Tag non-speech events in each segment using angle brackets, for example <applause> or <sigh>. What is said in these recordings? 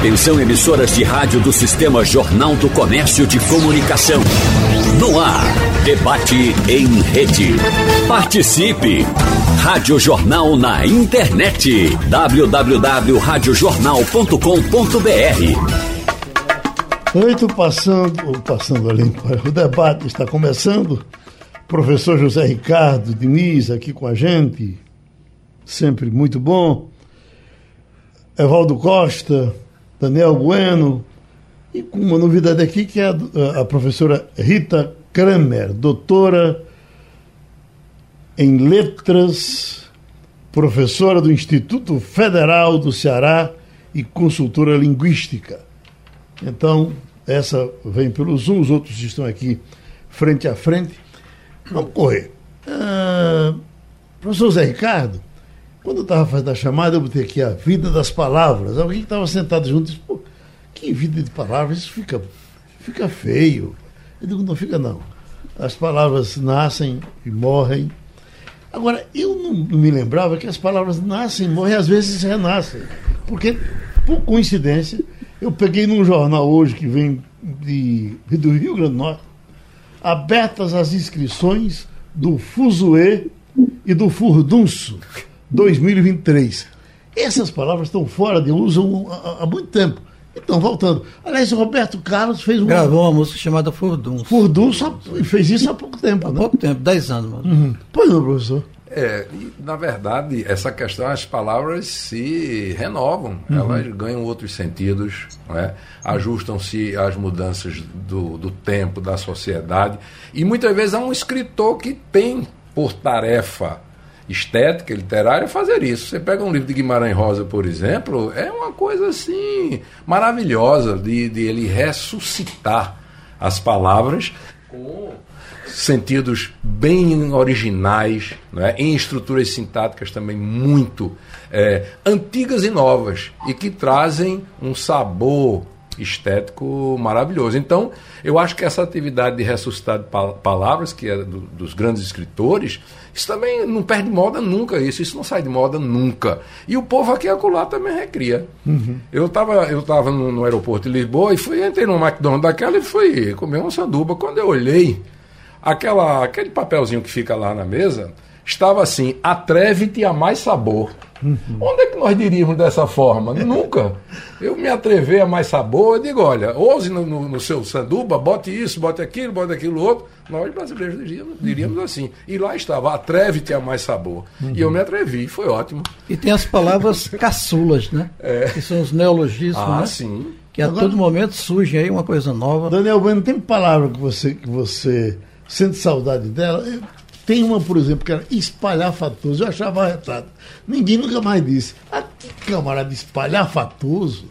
Atenção emissoras de rádio do Sistema Jornal do Comércio de Comunicação. No ar, debate em rede. Participe! Rádio Jornal na internet. www.radiojornal.com.br Oito passando, passando ali, o debate está começando. Professor José Ricardo Diniz aqui com a gente, sempre muito bom. Evaldo Costa, Daniel Bueno, e com uma novidade aqui que é a, a professora Rita Kramer, doutora em letras, professora do Instituto Federal do Ceará e consultora linguística. Então, essa vem pelo Zoom, os outros estão aqui frente a frente. Vamos correr. Ah, professor Zé Ricardo, quando eu estava fazendo a chamada, eu botei aqui a vida das palavras. Alguém que estava sentado junto disse, pô, que vida de palavras, isso fica, fica feio. Eu digo, não fica não. As palavras nascem e morrem. Agora, eu não me lembrava que as palavras nascem morrem, às vezes renascem. Porque, por coincidência, eu peguei num jornal hoje que vem de, do Rio Grande do Norte, abertas as inscrições do Fuzue e do Furdunço 2023. Essas palavras estão fora de uso há, há muito tempo. Então, voltando. Aliás, o Roberto Carlos fez uma. Gravou uma música chamada Furdunço. Furdunço fez isso há pouco tempo, há né? pouco tempo, 10 anos. Mas... Uhum. Pois não, professor. É, na verdade, essa questão, as palavras se renovam, uhum. elas ganham outros sentidos, é? ajustam-se às mudanças do, do tempo, da sociedade. E muitas vezes há um escritor que tem por tarefa estética, literária, fazer isso. Você pega um livro de Guimarães Rosa, por exemplo, é uma coisa assim maravilhosa de, de ele ressuscitar as palavras com sentidos bem originais, né? em estruturas sintáticas também muito é, antigas e novas, e que trazem um sabor estético maravilhoso. Então, eu acho que essa atividade de ressuscitar de palavras, que é do, dos grandes escritores, isso também não perde moda nunca, isso, isso não sai de moda nunca. E o povo aqui acolá também recria. Uhum. Eu estava eu tava no, no, aeroporto de Lisboa e fui, entrei no McDonald's daquela e fui comer uma sanduba. Quando eu olhei, aquela, aquele papelzinho que fica lá na mesa, estava assim, atreve-te a mais sabor. Uhum. Onde é que nós diríamos dessa forma? <laughs> Nunca. Eu me atrever a mais sabor, eu digo, olha, ouse no, no, no, seu sanduba, bote isso, bote aquilo, bote aquilo outro. Nós brasileiros diríamos, diríamos uhum. assim. E lá estava, atreve-te a mais sabor. Uhum. E eu me atrevi, foi ótimo. E tem as palavras <laughs> caçulas, né? É. Que são os neologismos, ah, né? sim. Que a Agora, todo momento surge aí uma coisa nova. Daniel Bueno, tem palavra que você, que você sente saudade dela? Tem uma, por exemplo, que era espalhafatoso. Eu achava retado. Ninguém nunca mais disse. Ah, que camarada espalhafatoso.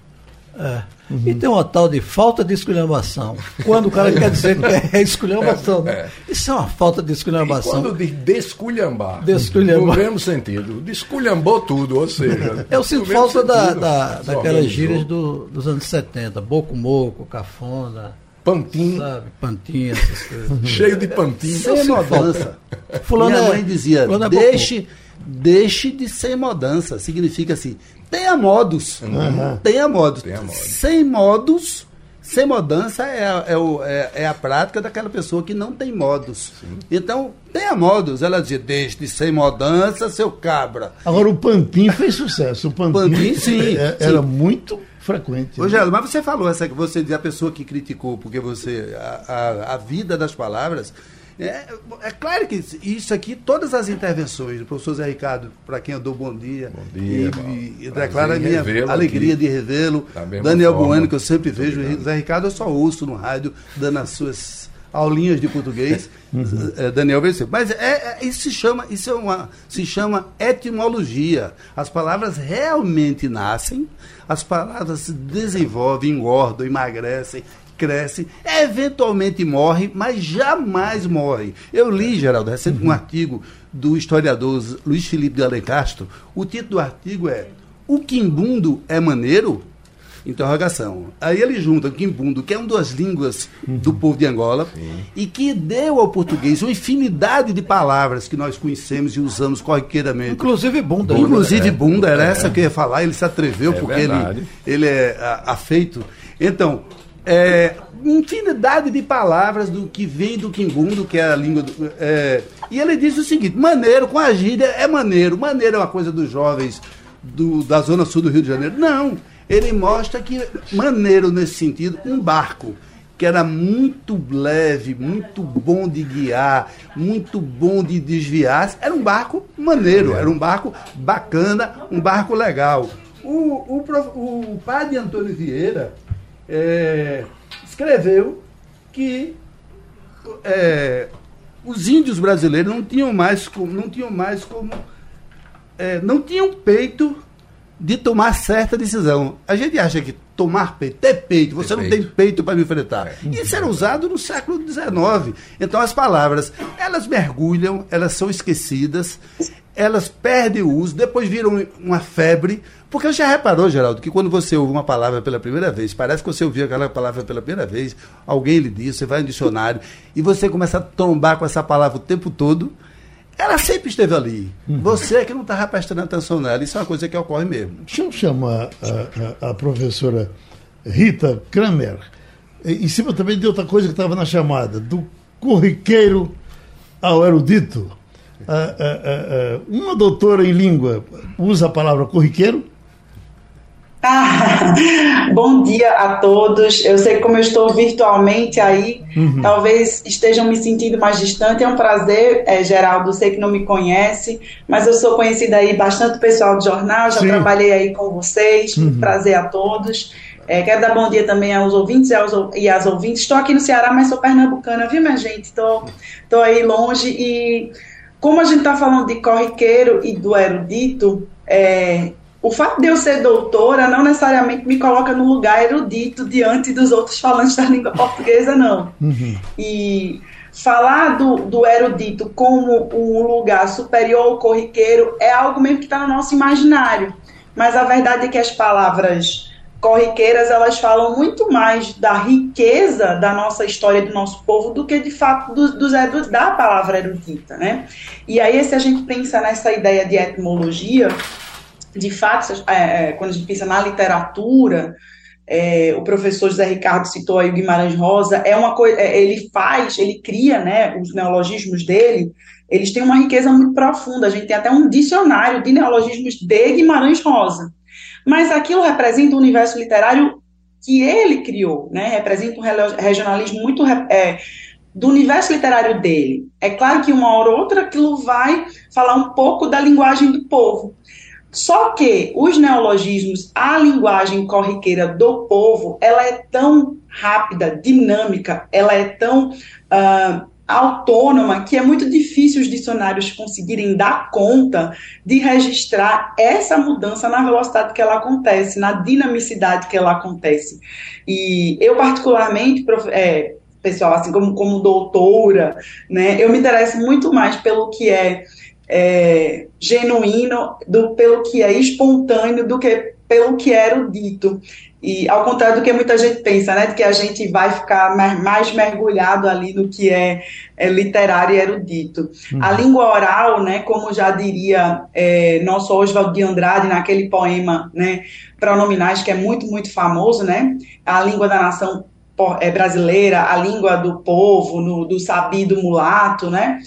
É. Uhum. E tem uma tal de falta de esculhambação. Quando o cara quer dizer que é esculhambação. Né? É. Isso é uma falta de esculhambação. E quando diz desculhambar, desculhambar. no mesmo sentido, desculhambou tudo, ou seja. <laughs> Eu sinto falta da, da, daquelas gírias do, dos anos 70, boco moco, cafona. Pantin. Sabe, pantin, essas coisas. <laughs> Cheio de pantin. Sem mudança. Fulano Minha mãe dizia, é deixe, deixe de ser mudança. Significa assim, tenha modos. Uhum. Tenha modos. Tenha modos. Sem modos, sem mudança é, é, é, é, a prática daquela pessoa que não tem modos. Sim. Então, tenha modos. Ela dizia, deixe de ser mudança, seu cabra. Agora, o Pantin fez sucesso. O Pantin, Pantin sim, <laughs> é, era sim. muito frequente. Ô, né? Mas você falou, essa, você a pessoa que criticou, porque você. A, a, a vida das palavras. É, é, claro que isso aqui, todas as intervenções do professor Zé Ricardo, para quem eu dou bom dia, bom dia e, e declaro a minha alegria aqui. de revê-lo. Daniel Bueno, que eu sempre vejo, Obrigado. Zé Ricardo eu só ouço no rádio, dando as suas aulinhas de português. <laughs> Uhum. É, Daniel venceu. Mas é, é, isso se chama, isso é uma, se chama etimologia. As palavras realmente nascem, as palavras se desenvolvem, engordam, emagrecem, crescem, eventualmente morrem, mas jamais morrem. Eu li, Geraldo, recente uhum. um artigo do historiador Luiz Felipe de Alencastro. O título do artigo é O Quimbundo é Maneiro? Interrogação. Aí ele junta o quimbundo, que é uma das línguas uhum. do povo de Angola, Sim. e que deu ao português uma infinidade de palavras que nós conhecemos e usamos corriqueiramente. Inclusive bunda. Inclusive é. bunda, era é. essa que eu ia falar, ele se atreveu, é porque ele, ele é afeito. Então, é, infinidade de palavras do que vem do quimbundo, que é a língua do, é, e ele diz o seguinte: maneiro com a gíria é maneiro. Maneiro é uma coisa dos jovens do, da zona sul do Rio de Janeiro. Não. Ele mostra que maneiro nesse sentido, um barco que era muito leve, muito bom de guiar, muito bom de desviar. Era um barco maneiro, era um barco bacana, um barco legal. O, o, o padre Antônio Vieira é, escreveu que é, os índios brasileiros não tinham mais, não tinham mais como. É, não tinham peito de tomar certa decisão. A gente acha que tomar peito, ter peito, você ter não peito. tem peito para me enfrentar. É. Isso era usado no século XIX. Então as palavras, elas mergulham, elas são esquecidas, elas perdem o uso, depois viram uma febre. Porque você já reparou, Geraldo, que quando você ouve uma palavra pela primeira vez, parece que você ouviu aquela palavra pela primeira vez, alguém lhe disse, você vai no dicionário, e você começa a trombar com essa palavra o tempo todo, ela sempre esteve ali. Uhum. Você é que não estava prestando atenção nela. Isso é uma coisa que ocorre mesmo. Deixa eu chamar a, a, a professora Rita Kramer, em cima também de outra coisa que estava na chamada, do corriqueiro ao erudito. uma doutora em língua usa a palavra corriqueiro? Ah, <laughs> bom dia a todos. Eu sei que como eu estou virtualmente aí, uhum. talvez estejam me sentindo mais distante. É um prazer, é, Geraldo. Sei que não me conhece, mas eu sou conhecida aí bastante pessoal do jornal. Já Sim. trabalhei aí com vocês. Uhum. Prazer a todos. É, quero dar bom dia também aos ouvintes e, aos, e às ouvintes. Estou aqui no Ceará, mas sou pernambucana, viu, minha gente? Estou aí longe e como a gente está falando de corriqueiro e do erudito, é, o fato de eu ser doutora não necessariamente me coloca no lugar erudito diante dos outros falantes da língua portuguesa, não. Uhum. E falar do, do erudito como um lugar superior ao corriqueiro é algo mesmo que está no nosso imaginário. Mas a verdade é que as palavras corriqueiras elas falam muito mais da riqueza da nossa história do nosso povo do que de fato dos, dos, da palavra erudita, né? E aí se a gente pensa nessa ideia de etimologia de fato, é, é, quando a gente pensa na literatura, é, o professor José Ricardo citou aí o Guimarães Rosa, é uma coisa, é, ele faz, ele cria, né, os neologismos dele, eles têm uma riqueza muito profunda. A gente tem até um dicionário de neologismos de Guimarães Rosa. Mas aquilo representa um universo literário que ele criou, né? Representa um regionalismo muito é, do universo literário dele. É claro que uma hora ou outra aquilo vai falar um pouco da linguagem do povo, só que os neologismos, a linguagem corriqueira do povo, ela é tão rápida, dinâmica, ela é tão uh, autônoma que é muito difícil os dicionários conseguirem dar conta de registrar essa mudança na velocidade que ela acontece, na dinamicidade que ela acontece. E eu, particularmente, é, pessoal, assim como, como doutora, né, eu me interesso muito mais pelo que é é, genuíno do, pelo que é espontâneo do que pelo que é erudito. E ao contrário do que muita gente pensa, né, de que a gente vai ficar mais mergulhado ali no que é, é literário e erudito. Uhum. A língua oral, né, como já diria é, nosso Oswald de Andrade naquele poema, né, Pronominais, que é muito, muito famoso, né, a língua da nação brasileira, a língua do povo, no, do sabido mulato, né,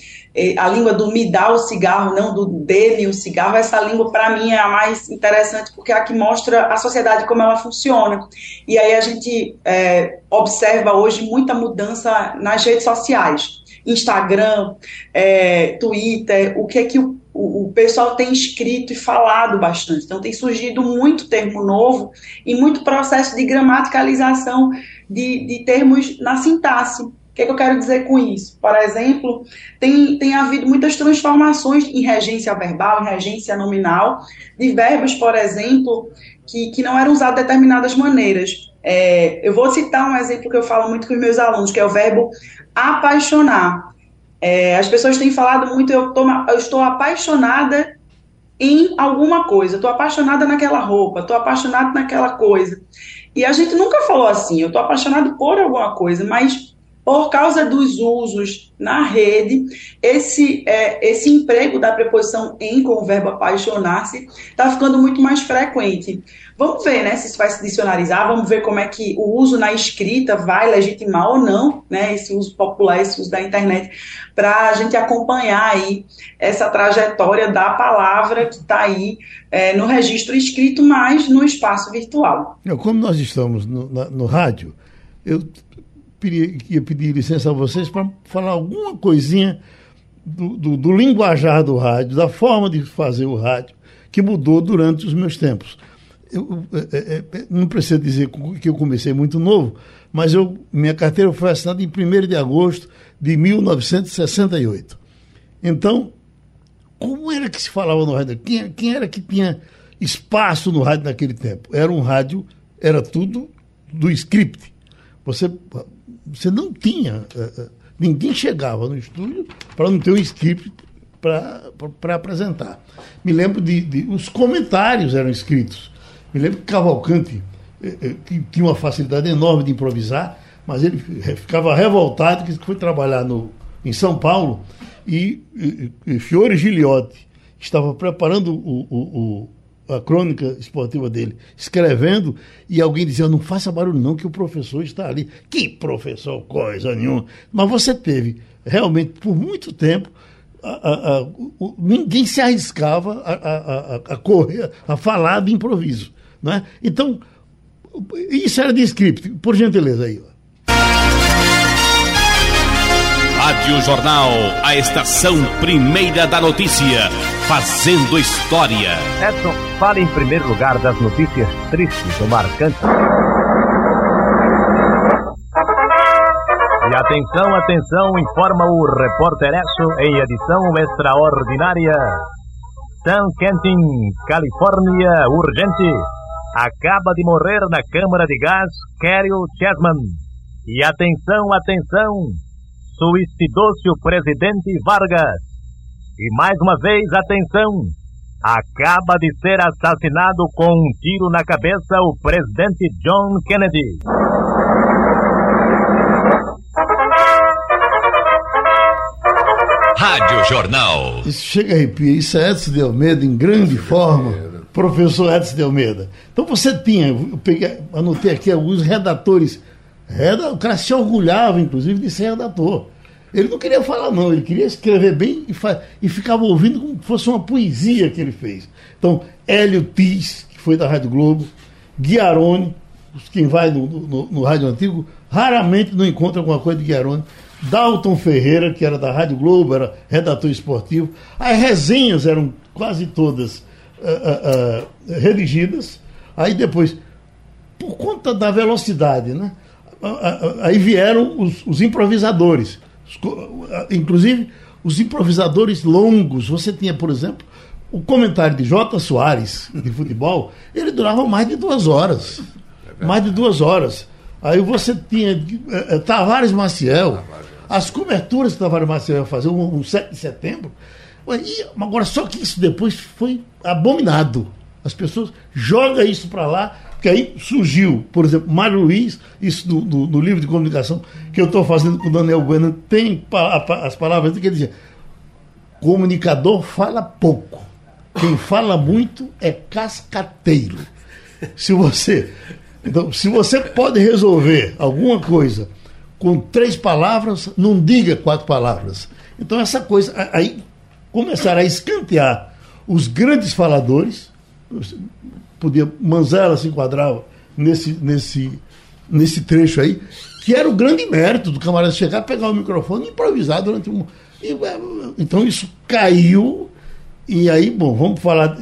a língua do me dá o cigarro, não do dê-me o cigarro, essa língua para mim é a mais interessante porque é a que mostra a sociedade como ela funciona. E aí a gente é, observa hoje muita mudança nas redes sociais, Instagram, é, Twitter, o que é que o, o, o, pessoal tem escrito e falado bastante. Então tem surgido muito termo novo e muito processo de gramaticalização de, de termos na sintaxe. O que, é que eu quero dizer com isso? Por exemplo, tem, tem havido muitas transformações em regência verbal, em regência nominal, de verbos, por exemplo, que, que não eram usados de determinadas maneiras. É, eu vou citar um exemplo que eu falo muito com os meus alunos, que é o verbo apaixonar. É, as pessoas têm falado muito, eu, tô, eu estou apaixonada em alguma coisa. Estou apaixonada naquela roupa, estou apaixonado naquela coisa. E a gente nunca falou assim, eu estou apaixonado por alguma coisa, mas por causa dos usos na rede, esse, é, esse emprego da preposição em com o verbo apaixonar-se está ficando muito mais frequente. Vamos ver né, se isso vai se dicionarizar, vamos ver como é que o uso na escrita vai legitimar ou não né, esse uso popular, esse uso da internet, para a gente acompanhar aí essa trajetória da palavra que está aí é, no registro escrito, mas no espaço virtual. Como nós estamos no, na, no rádio, eu ia pedir licença a vocês para falar alguma coisinha do, do, do, linguajar do rádio, da forma de fazer o rádio, que mudou durante os meus tempos. Eu, é, é, é não preciso dizer que eu comecei muito novo, mas eu, minha carteira foi assinada em 1 de agosto de 1968. Então, como era que se falava no rádio? Quem, quem era que tinha espaço no rádio naquele tempo? Era um rádio, era tudo do script. Você você não tinha. Uh, ninguém chegava no estúdio para não ter um script para apresentar. Me lembro de, de, Os comentários eram escritos. Me lembro que Cavalcante eh, que tinha uma facilidade enorme de improvisar, mas ele ficava revoltado que foi trabalhar no, em São Paulo e, e, e Fiore Giliotti estava preparando o, o, a crônica esportiva dele, escrevendo, e alguém dizia, não faça barulho não, que o professor está ali. Que professor, coisa nenhuma. Mas você teve, realmente, por muito tempo, a, a, a, o, ninguém se arriscava a, correr, a falar de improviso. Né? Então, isso era de script. Por gentileza aí. Rádio Jornal, a estação primeira da notícia, fazendo história. Edson, fale em primeiro lugar das notícias tristes ou marcantes. E atenção, atenção, informa o repórter Esso em edição extraordinária. San Quentin, Califórnia, urgente. Acaba de morrer na câmara de gás Carol Chessman. E atenção, atenção, suicidou-se o presidente Vargas. E mais uma vez, atenção! Acaba de ser assassinado com um tiro na cabeça o presidente John Kennedy. Rádio Jornal. Isso chega a arrepia. Isso é Edson de Almeida em grande forma. Professor Edson de Almeida. Então você tinha, eu peguei, anotei aqui alguns redatores. O cara se orgulhava, inclusive, de ser redator. Ele não queria falar, não, ele queria escrever bem e, e ficava ouvindo como se fosse uma poesia que ele fez. Então, Hélio Tis, que foi da Rádio Globo, Guiarone, quem vai no, no, no Rádio Antigo, raramente não encontra alguma coisa de Guiarone. Dalton Ferreira, que era da Rádio Globo, era redator esportivo. As resenhas eram quase todas uh, uh, uh, redigidas. Aí depois, por conta da velocidade, né? Aí vieram os, os improvisadores inclusive os improvisadores longos. Você tinha, por exemplo, o comentário de Jota Soares, de futebol, ele durava mais de duas horas. É mais de duas horas. Aí você tinha Tavares Maciel, as coberturas que Tavares Maciel ia fazer, um, um 7 de setembro. E, agora, só que isso depois foi abominado. As pessoas jogam isso para lá porque aí surgiu, por exemplo, Mário Luiz, isso no livro de comunicação que eu estou fazendo com o Daniel Bueno, tem as palavras que ele dizia: comunicador fala pouco, quem fala muito é cascateiro. Se você, então, se você pode resolver alguma coisa com três palavras, não diga quatro palavras. Então, essa coisa, aí começaram a escantear os grandes faladores, podia Manzella se enquadrava nesse, nesse, nesse trecho aí, que era o grande mérito do camarada chegar, pegar o microfone e improvisar durante um. É, então isso caiu. E aí, bom, vamos falar,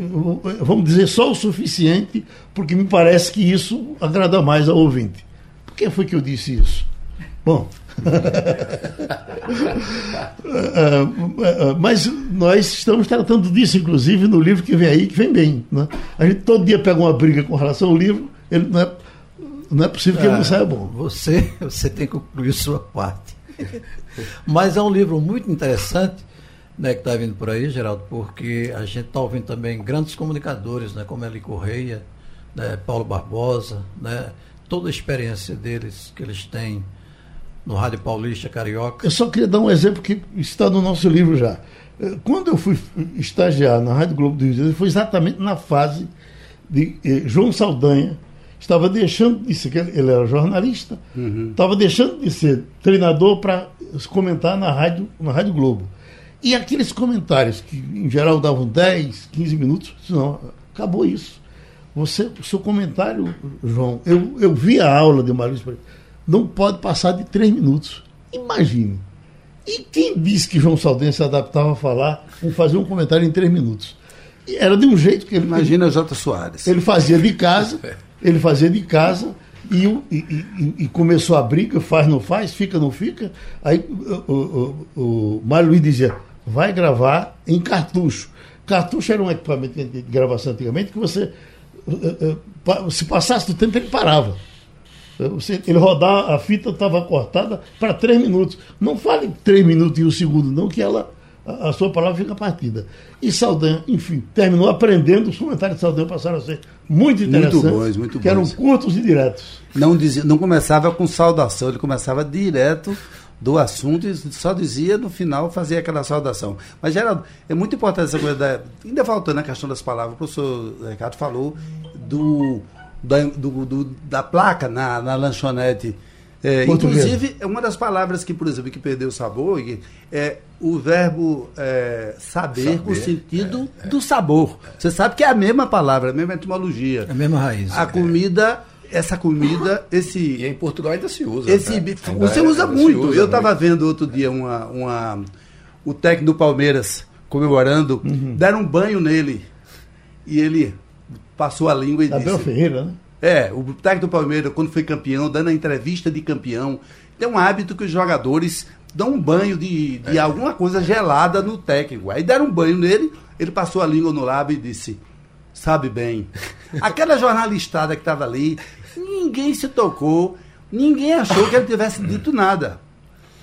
vamos dizer só o suficiente, porque me parece que isso agrada mais ao ouvinte. Por que foi que eu disse isso? Bom, <laughs> Mas nós estamos tratando disso, inclusive, no livro que vem aí, que vem bem. Né? A gente todo dia pega uma briga com relação ao livro, ele não é, não é possível que ele não saia bom. Você, <laughs> você tem que concluir sua parte. Mas é um livro muito interessante né, que está vindo por aí, Geraldo, porque a gente está ouvindo também grandes comunicadores, né, como Eli Correia, né, Paulo Barbosa, né, toda a experiência deles que eles têm no Rádio Paulista Carioca. Eu só queria dar um exemplo que está no nosso livro já. Eh, quando eu fui estagiar na Rádio Globo do Rio de Janeiro, foi exatamente na fase de eh, João Saldanha, estava deixando de ser, ele era jornalista, uhum. estava deixando de ser treinador para comentar na rádio, na rádio Globo. E aqueles comentários que em geral davam 10, 15 minutos, não, acabou isso. Você, o seu comentário, João, eu, eu vi a aula de Maurício, não pode passar de 3 minutos. Imagine. E quem disse que João Saldanha se adaptava a falar, fazer um comentário em 3 minutos? E era de um jeito que ele. Imagina ele, Jota Soares. Ele fazia de casa <laughs> ele fazia de casa e, e, e, e, começou a briga, faz, não faz, fica, não fica. Aí o, o, o Mário Luiz dizia, vai gravar em cartucho. Cartucho era um equipamento de gravação antigamente que você, eh, eh, se passasse do tempo, ele parava. Você, ele rodar, a fita estava cortada para três minutos. Não fale três minutos e um segundo, não, que ela a, sua palavra fica partida. E Saldanha, enfim, terminou aprendendo, os comentários de Saldanha passaram a ser muito interessantes, muito bons, muito bons. que eram curtos e diretos. Não, dizia, não começava com saudação, ele começava direto do assunto e só dizia no final, fazia aquela saudação. Mas, Geraldo, é muito importante essa coisa, da, ainda faltando a questão das palavras, o professor Ricardo falou do, da, do, do, da placa na, na lanchonete é, inclusive, é uma das palavras que, por exemplo, que perdeu o sabor é o verbo é, saber, saber o sentido é, é. do sabor. Você sabe que é a mesma palavra, a mesma etimologia. A mesma raiz. A comida, essa comida, esse. E em Portugal ainda se usa. Esse, né? Você usa muito. Usa Eu estava vendo outro dia uma, uma, o técnico do Palmeiras comemorando, uhum. deram um banho nele. E ele passou a língua e Abel disse. Ferreira, né? É, o técnico do Palmeiras, quando foi campeão, dando a entrevista de campeão, tem um hábito que os jogadores dão um banho de, de é. alguma coisa gelada no técnico. Aí deram um banho nele, ele passou a língua no lábio e disse: Sabe bem. <laughs> Aquela jornalistada que estava ali, ninguém se tocou, ninguém achou que ele tivesse dito nada.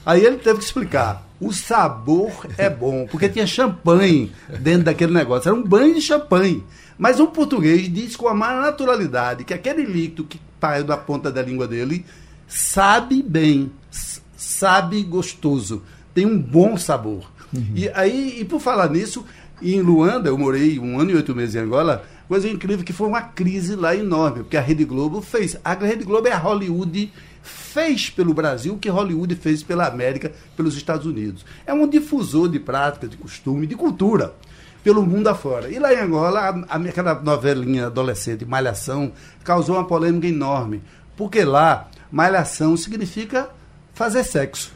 Aí ele teve que explicar. O sabor é bom, porque tinha champanhe dentro daquele negócio. Era um banho de champanhe. Mas o português diz com a maior naturalidade que aquele líquido que saiu da ponta da língua dele sabe bem, sabe gostoso, tem um bom sabor. Uhum. E aí, e por falar nisso, em Luanda, eu morei um ano e oito meses em Angola, coisa incrível que foi uma crise lá enorme, porque a Rede Globo fez. A Rede Globo é a Hollywood fez pelo Brasil o que Hollywood fez pela América, pelos Estados Unidos. É um difusor de prática, de costume, de cultura pelo mundo afora. E lá em Angola, a, a, aquela novelinha adolescente, Malhação, causou uma polêmica enorme. Porque lá, malhação significa fazer sexo.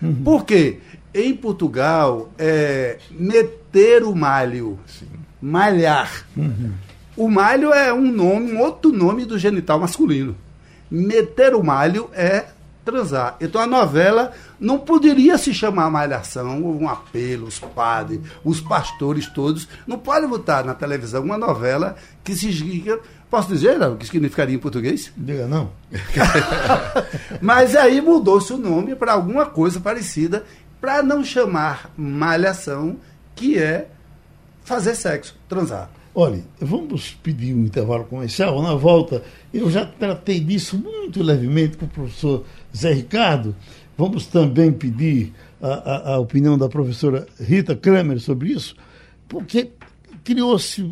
Uhum. Por quê? Em Portugal, é meter o malho, Sim. malhar. Uhum. O malho é um nome, um outro nome do genital masculino. Meter o malho é transar. Então a novela não poderia se chamar Malhação, um apelo, os padres, os pastores todos, não pode botar na televisão uma novela que se Posso dizer o que significaria em português? Diga não. <laughs> Mas aí mudou-se o nome para alguma coisa parecida, para não chamar malhação, que é fazer sexo, transar. Olha, vamos pedir um intervalo comercial. Na volta, eu já tratei disso muito levemente com o professor Zé Ricardo. Vamos também pedir a, a, a opinião da professora Rita Kramer sobre isso, porque criou-se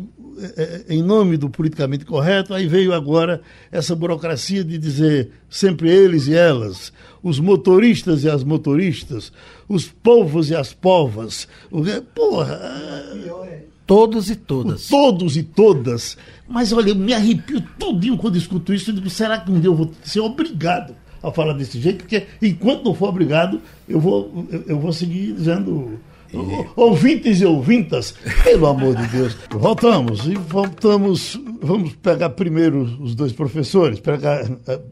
é, é, em nome do politicamente correto, aí veio agora essa burocracia de dizer sempre eles e elas, os motoristas e as motoristas, os povos e as povas. Porra! Todos e todas. Todos e todas. Mas olha, eu me arrepio tudinho quando escuto isso e digo, será que um dia eu vou ser obrigado a falar desse jeito? Porque enquanto não for obrigado, eu vou, eu vou seguir dizendo ouvintes e ouvintas, pelo amor de Deus. Voltamos e voltamos. Vamos pegar primeiro os dois professores, pegar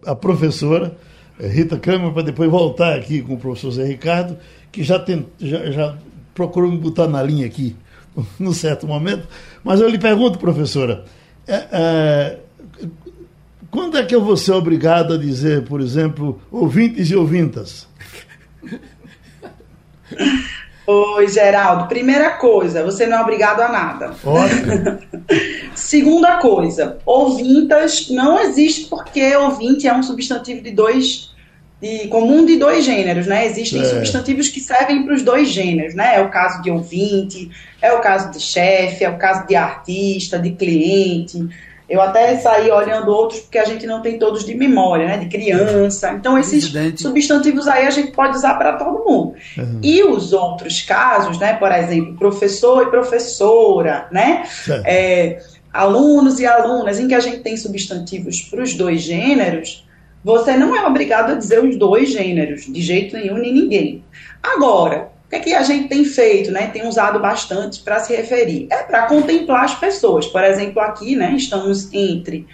a, a professora eh, Rita Câmara, para depois voltar aqui com o professor Zé Ricardo, que já, tem, já, já procurou me botar na linha aqui <laughs> num certo momento. Mas eu lhe pergunto, professora, é, é, quando é que eu vou ser obrigado a dizer, por exemplo, ouvintes e ouvintas? <laughs> Oi, Geraldo. Primeira coisa, você não é obrigado a nada. Ótimo. <laughs> Segunda coisa, ouvintas não existe porque ouvinte é um substantivo de dois de, comum de dois gêneros, né? Existem é. substantivos que servem para os dois gêneros, né? É o caso de ouvinte, é o caso de chefe, é o caso de artista, de cliente. Eu até saí olhando outros porque a gente não tem todos de memória, né? De criança. Então, esses Presidente. substantivos aí a gente pode usar para todo mundo. Uhum. E os outros casos, né? Por exemplo, professor e professora, né? É, alunos e alunas, em que a gente tem substantivos para os dois gêneros você não é obrigado a dizer os dois gêneros, de jeito nenhum, nem ninguém. Agora, o que, é que a gente tem feito, né? Tem usado bastante para se referir. É para contemplar as pessoas. Por exemplo, aqui, né? Estamos entre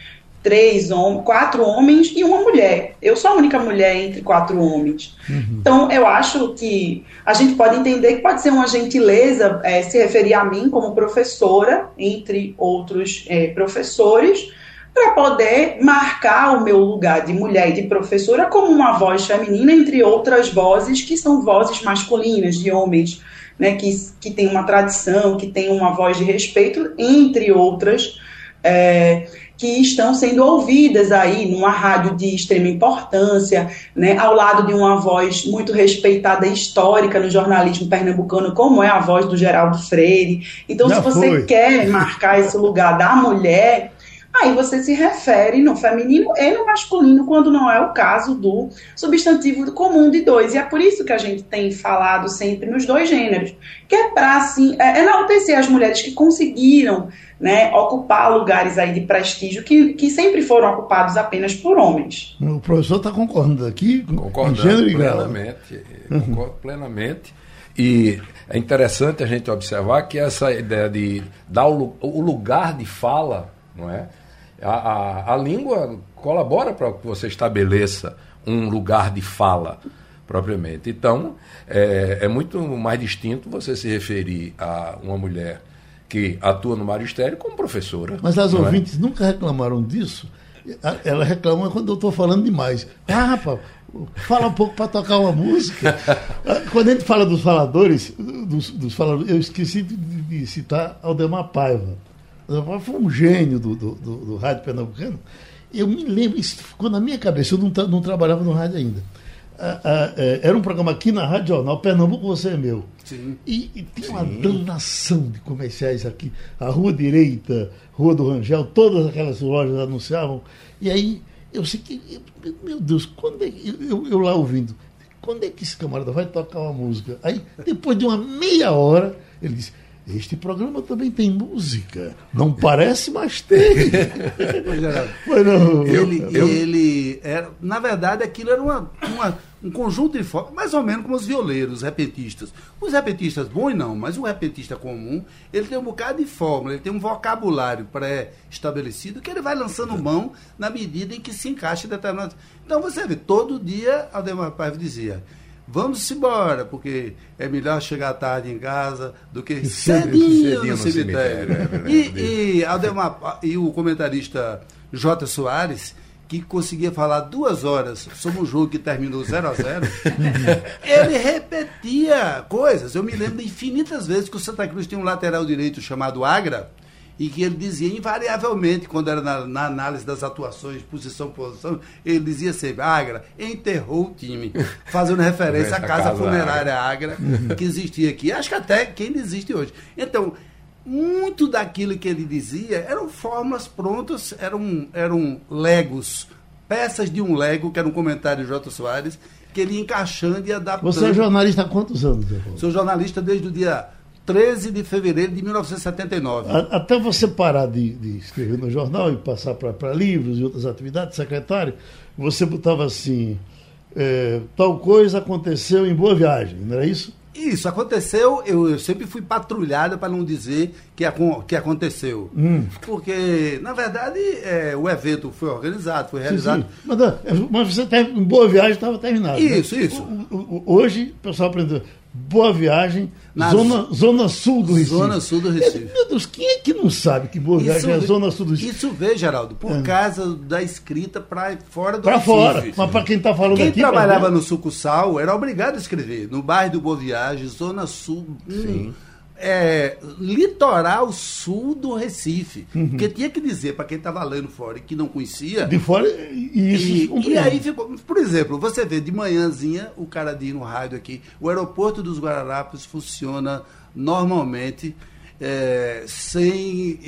três homens, quatro homens e uma mulher. Eu sou a única mulher entre quatro homens. Uhum. Então, eu acho que a gente pode entender que pode ser uma gentileza é, se referir a mim como professora, entre outros é, professores, para poder marcar o meu lugar de mulher e de professora como uma voz feminina, entre outras vozes que são vozes masculinas, de homens, né, que, que têm uma tradição, que têm uma voz de respeito, entre outras, é, que estão sendo ouvidas aí numa rádio de extrema importância, né, ao lado de uma voz muito respeitada histórica no jornalismo pernambucano, como é a voz do Geraldo Freire. Então, Já se você foi. quer marcar esse lugar da mulher Aí você se refere no feminino e no masculino, quando não é o caso do substantivo comum de dois. E é por isso que a gente tem falado sempre nos dois gêneros, que é para assim, é, enaltecer as mulheres que conseguiram né, ocupar lugares aí de prestígio que, que sempre foram ocupados apenas por homens. O professor está concordando aqui? Concordando plenamente. Uhum. Concordo plenamente. E é interessante a gente observar que essa ideia de dar o lugar de fala, não é? A, a, a língua colabora para que você estabeleça um lugar de fala propriamente. Então, é, é, muito mais distinto você se referir a uma mulher que atua no magistério como professora. Mas as é? ouvintes é? nunca reclamaram disso. Ela reclama quando eu estou falando demais. Ah, rapaz, fala um pouco para tocar uma música. <laughs> quando a gente fala dos faladores, dos, dos faladores eu esqueci de, de citar Aldemar Paiva foi um gênio do, do, do, do rádio pernambucano. Eu me lembro, isso ficou na minha cabeça, eu não, não trabalhava no rádio ainda. Ah, ah, é, era um programa aqui na Rádio Jornal, Pernambuco Você é Meu. Sim. E, e tinha uma danação de comerciais aqui. A Rua Direita, Rua do Rangel, todas aquelas lojas anunciavam. E aí eu sei que, meu Deus, quando é, eu, eu lá ouvindo, quando é que esse camarada vai tocar uma música? Aí, depois de uma meia hora, ele disse este programa também tem música. Não parece, mas tem. <laughs> mas não, ele, eu, ele era, na verdade, aquilo era uma, uma, um conjunto de formas, mais ou menos como os violeiros, os repetistas. Os repetistas bons não, mas o repetista comum, ele tem um bocado de fórmula, ele tem um vocabulário pré-estabelecido que ele vai lançando mão na medida em que se encaixa em determinados. Então você vê, todo dia Aldemar Paiva dizia vamos embora, porque é melhor chegar tarde em casa do que <laughs> cedinho, no, no cemitério. cemitério. É e, e, Aldemar, e o comentarista J. Soares, que conseguia falar duas horas sobre um jogo que terminou 0 a 0 <laughs> ele repetia coisas. Eu me lembro infinitas vezes que o Santa Cruz tinha um lateral direito chamado Agra, e que ele dizia invariavelmente, quando era na, na análise das atuações, posição posição, ele dizia sempre, Agra enterrou o time, <laughs> fazendo referência à casa, casa funerária Agra. Agra, que existia aqui, acho que até que ainda existe hoje. Então, muito daquilo que ele dizia eram fórmulas prontas, eram, eram legos, peças de um lego, que era um comentário de J. Soares, que ele ia encaixando e adaptando. Você é jornalista há quantos anos? Sou jornalista desde o dia 13 de fevereiro de 1979. Até você parar de, de escrever no jornal e passar para livros e outras atividades, secretário, você botava assim: é, tal coisa aconteceu em Boa Viagem, não era isso? Isso, aconteceu, eu, eu sempre fui patrulhada para não dizer que, que aconteceu. Hum. Porque, na verdade, é, o evento foi organizado, foi realizado. Sim, sim. Mas, mas, você tá, em Boa Viagem estava terminado. Isso, né? isso. O, o, hoje, o pessoal aprendeu Boa Viagem, zona, zona Sul do Recife. Zona Sul do Recife. Meu Deus, quem é que não sabe que Boa Viagem é Zona Sul do Recife? Isso vê, Geraldo, por é. causa da escrita para fora do pra Recife. Para fora, mas para quem está falando quem aqui... Quem trabalhava no Sucursal era obrigado a escrever. No bairro do Boa Viagem, Zona Sul... Hum, é, litoral sul do Recife. Uhum. Porque tinha que dizer para quem estava lendo fora e que não conhecia. De fora, e isso. E, e aí ficou. Por exemplo, você vê de manhãzinha o cara diz no rádio aqui: o aeroporto dos Guararapes funciona normalmente. É, sem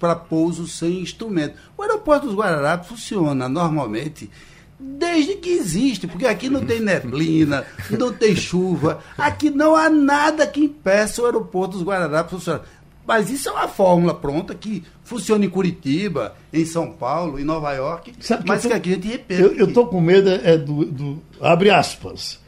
para pouso sem instrumento. O aeroporto dos Guararapes funciona normalmente desde que existe, porque aqui não tem neblina, não tem chuva, aqui não há nada que impeça o aeroporto dos Guararapes funcionar. Mas isso é uma fórmula pronta que funciona em Curitiba, em São Paulo, em Nova York, Sabe mas que, tô, que, aqui a gente repete. Eu estou com medo é do, do, Abre aspas.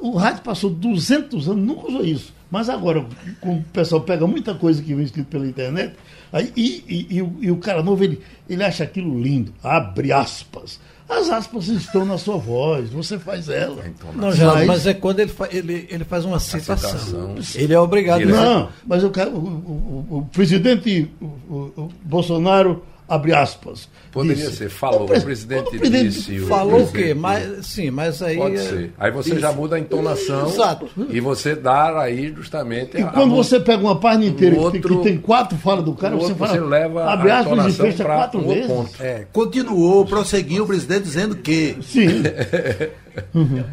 O rádio passou 200 anos, nunca usou isso. Mas agora, como o pessoal pega muita coisa que vem escrito pela internet, aí, e, e, e, o, e o cara novo, ele, ele acha aquilo lindo. Abre aspas. As aspas estão na sua voz, você faz ela. Então, não, já, mas, mas é quando ele, fa, ele, ele faz uma citação. citação. Ele é obrigado. Não, mas eu quero, o, o, o presidente o, Bolsonaro abre aspas. Poderia disse. ser, falou, o, pre o presidente, o presidente disse. Falou o quê? Mas, sim, mas aí. Pode ser. Aí você já muda a entonação. Exato. E você dá aí justamente. E quando você pega uma página inteira outro, que, tem quatro falas do cara, você fala. Você leva abre aspas e fecha quatro um vezes. Ponto. É, continuou, prosseguiu o presidente dizendo que. Sim. <laughs> uhum.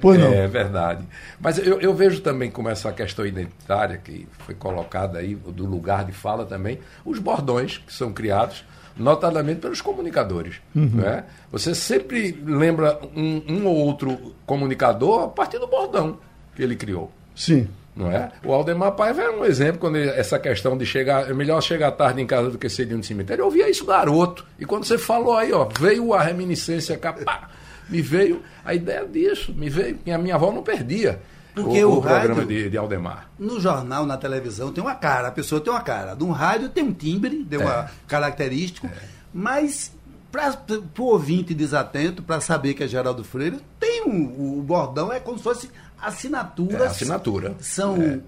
Pois não. É verdade. Mas eu, eu vejo também como essa questão identitária que foi colocada aí, do lugar de fala também, os bordões que são criados notadamente pelos comunicadores. Uhum. Né? Você sempre lembra um, um, ou outro comunicador a partir do bordão que ele criou. Sim. Não é? O Aldemar Paiva é um exemplo quando ele, essa questão de chegar, é melhor chegar tarde em casa do que cedo no cemitério. Eu ouvia isso garoto. E quando você falou aí, ó, veio a reminiscência, capá, me veio a ideia disso, me veio, que a minha avó não perdia. Porque o, o, o programa de, de, Aldemar. No jornal, na televisão, tem uma cara, a pessoa tem uma cara. No rádio tem um timbre, tem é. uma característico, é. mas para o ouvinte desatento, para saber que é Geraldo Freire, tem um, o bordão, é como se fosse assinaturas. É, assinatura. São é.